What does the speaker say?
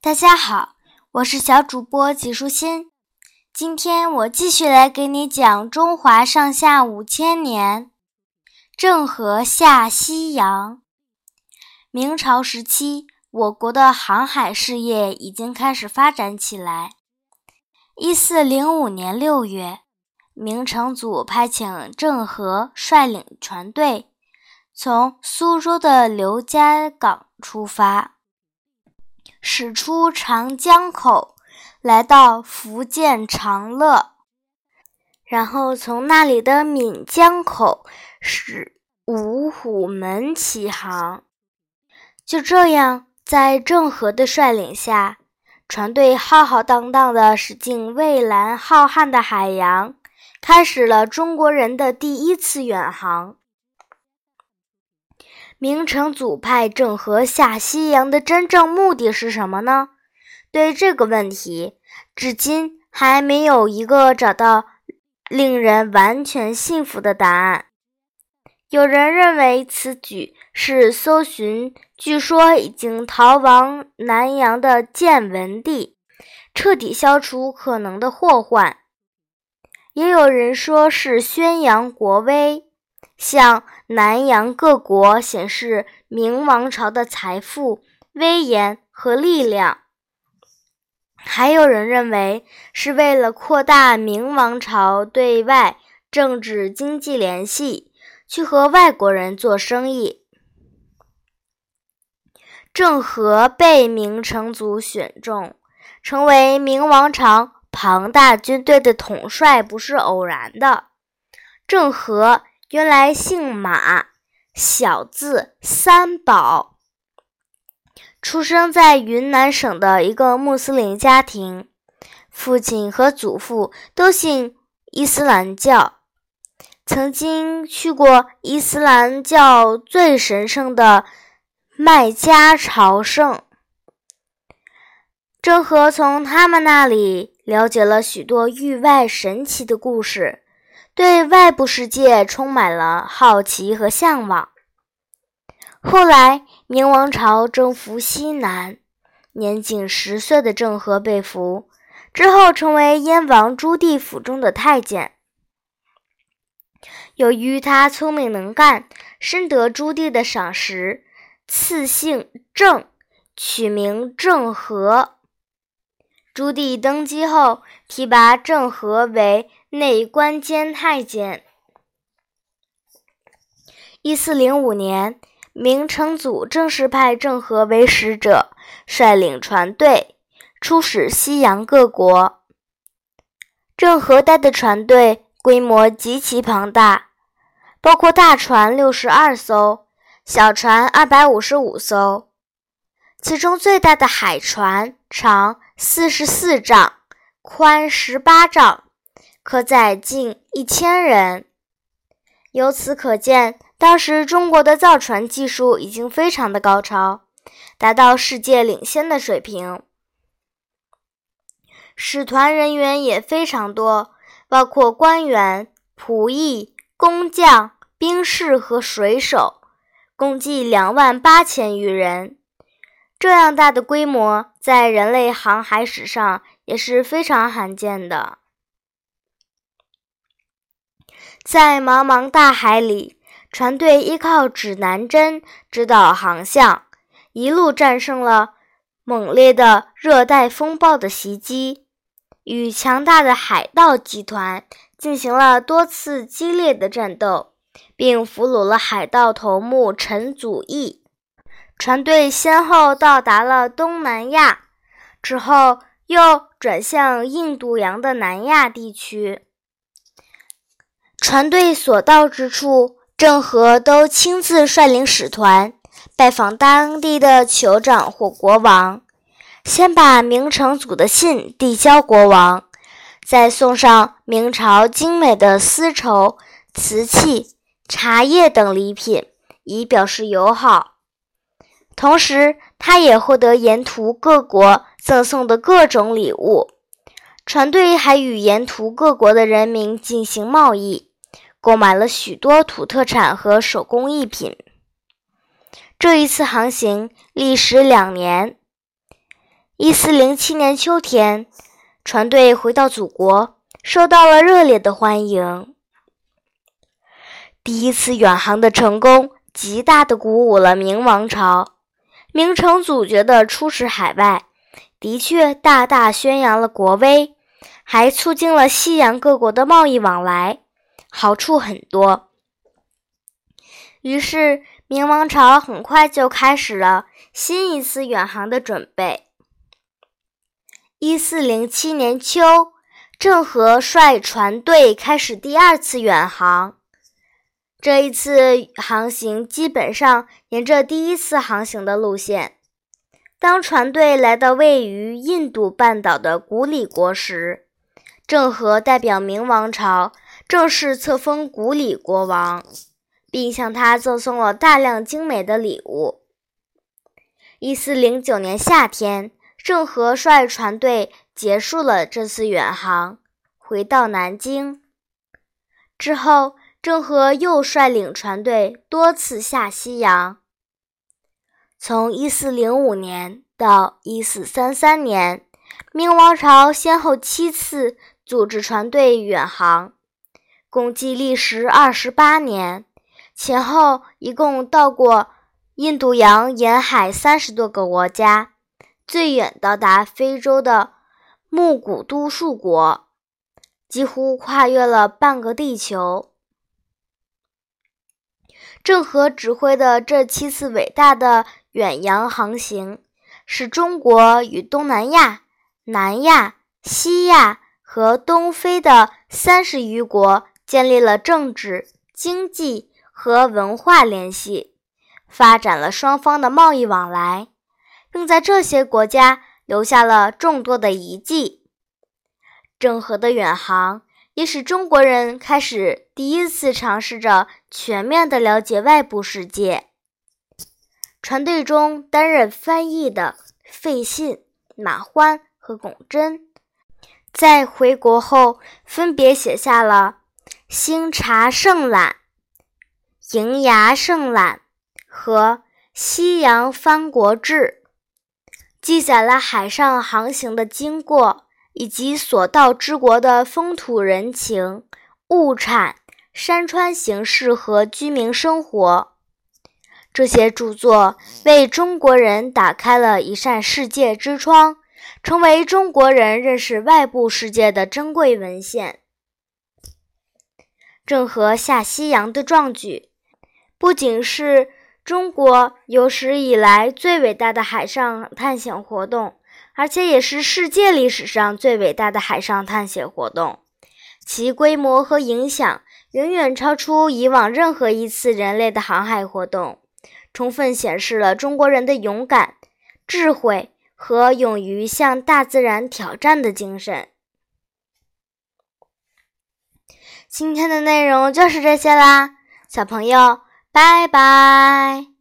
大家好，我是小主播纪舒心。今天我继续来给你讲中华上下五千年。郑和下西洋。明朝时期，我国的航海事业已经开始发展起来。一四零五年六月，明成祖派遣郑和率领船队。从苏州的刘家港出发，驶出长江口，来到福建长乐，然后从那里的闽江口驶五虎门起航。就这样，在郑和的率领下，船队浩浩荡荡地驶进蔚蓝浩瀚的海洋，开始了中国人的第一次远航。明成祖派郑和下西洋的真正目的是什么呢？对这个问题，至今还没有一个找到令人完全信服的答案。有人认为此举是搜寻据说已经逃亡南洋的建文帝，彻底消除可能的祸患；也有人说是宣扬国威。向南洋各国显示明王朝的财富、威严和力量，还有人认为是为了扩大明王朝对外政治经济联系，去和外国人做生意。郑和被明成祖选中，成为明王朝庞大军队的统帅，不是偶然的。郑和。原来姓马，小字三宝，出生在云南省的一个穆斯林家庭，父亲和祖父都信伊斯兰教，曾经去过伊斯兰教最神圣的麦加朝圣。郑和从他们那里了解了许多域外神奇的故事。对外部世界充满了好奇和向往。后来，明王朝征服西南，年仅十岁的郑和被俘，之后成为燕王朱棣府中的太监。由于他聪明能干，深得朱棣的赏识，赐姓郑，取名郑和。朱棣登基后，提拔郑和为。内官监太监。一四零五年，明成祖正式派郑和为使者，率领船队出使西洋各国。郑和带的船队规模极其庞大，包括大船六十二艘，小船二百五十五艘。其中最大的海船长四十四丈，宽十八丈。可载近一千人，由此可见，当时中国的造船技术已经非常的高超，达到世界领先的水平。使团人员也非常多，包括官员、仆役、工匠、兵士和水手，共计两万八千余人。这样大的规模，在人类航海史上也是非常罕见的。在茫茫大海里，船队依靠指南针指导航向，一路战胜了猛烈的热带风暴的袭击，与强大的海盗集团进行了多次激烈的战斗，并俘虏了海盗头目陈祖义。船队先后到达了东南亚，之后又转向印度洋的南亚地区。船队所到之处，郑和都亲自率领使团拜访当地的酋长或国王，先把明成祖的信递交国王，再送上明朝精美的丝绸、瓷器、茶叶等礼品，以表示友好。同时，他也获得沿途各国赠送的各种礼物。船队还与沿途各国的人民进行贸易。购买了许多土特产和手工艺品。这一次航行历时两年，一四零七年秋天，船队回到祖国，受到了热烈的欢迎。第一次远航的成功，极大的鼓舞了明王朝。明成祖觉得出使海外，的确大大宣扬了国威，还促进了西洋各国的贸易往来，好处很多。于是，明王朝很快就开始了新一次远航的准备。一四零七年秋，郑和率船队开始第二次远航。这一次航行基本上沿着第一次航行的路线。当船队来到位于印度半岛的古里国时，郑和代表明王朝正式册封古里国王，并向他赠送了大量精美的礼物。一四零九年夏天。郑和率船队结束了这次远航，回到南京。之后，郑和又率领船队多次下西洋。从1405年到1433年，明王朝先后七次组织船队远航，共计历时二十八年，前后一共到过印度洋沿海三十多个国家。最远到达非洲的木古都树国，几乎跨越了半个地球。郑和指挥的这七次伟大的远洋航行，使中国与东南亚、南亚、西亚和东非的三十余国建立了政治、经济和文化联系，发展了双方的贸易往来。并在这些国家留下了众多的遗迹。郑和的远航也使中国人开始第一次尝试着全面的了解外部世界。船队中担任翻译的费信、马欢和龚真，在回国后分别写下了《星察胜览》《瀛崖胜览》和《西洋藩国志》。记载了海上航行的经过，以及所到之国的风土人情、物产、山川形势和居民生活。这些著作为中国人打开了一扇世界之窗，成为中国人认识外部世界的珍贵文献。郑和下西洋的壮举，不仅是。中国有史以来最伟大的海上探险活动，而且也是世界历史上最伟大的海上探险活动，其规模和影响远远超出以往任何一次人类的航海活动，充分显示了中国人的勇敢、智慧和勇于向大自然挑战的精神。今天的内容就是这些啦，小朋友。拜拜。